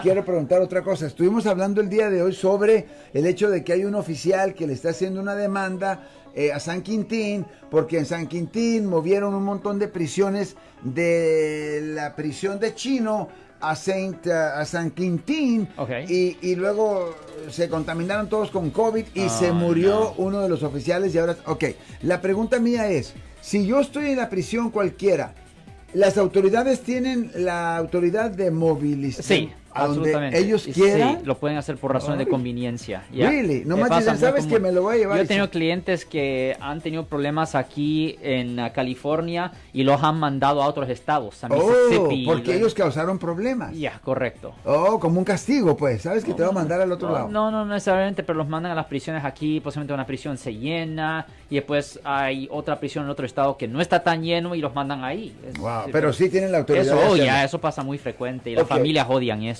quiero preguntar otra cosa. Estuvimos hablando el día de hoy sobre el hecho de que hay un oficial que le está haciendo una demanda eh, a San Quintín, porque en San Quintín movieron un montón de prisiones de la prisión de Chino a, Saint, a San Quintín y, y luego se contaminaron todos con COVID y se murió uno de los oficiales y ahora... Ok, la pregunta mía es, si yo estoy en la prisión cualquiera, ¿las autoridades tienen la autoridad de movilizar Sí, a donde ellos quieran? Sí, lo pueden hacer por razones de Ay. conveniencia. ya. Really? No manches, ¿sabes que me lo voy a llevar? Yo he tenido clientes que han tenido problemas aquí en California y los han mandado a otros estados, a Oh, porque ellos causaron problemas. Ya, correcto. Oh, como un castigo, pues. ¿Sabes que te va a mandar al otro No, lado? no, no necesariamente, pero los mandan a las prisiones aquí, posiblemente una prisión se llena y después hay otra prisión en otro estado que no está tan lleno y los mandan ahí. Es- Wow, sí, pero sí tienen la autoridad. Eso, de oh, ya, eso pasa muy frecuente y las Ok. familias odian eso.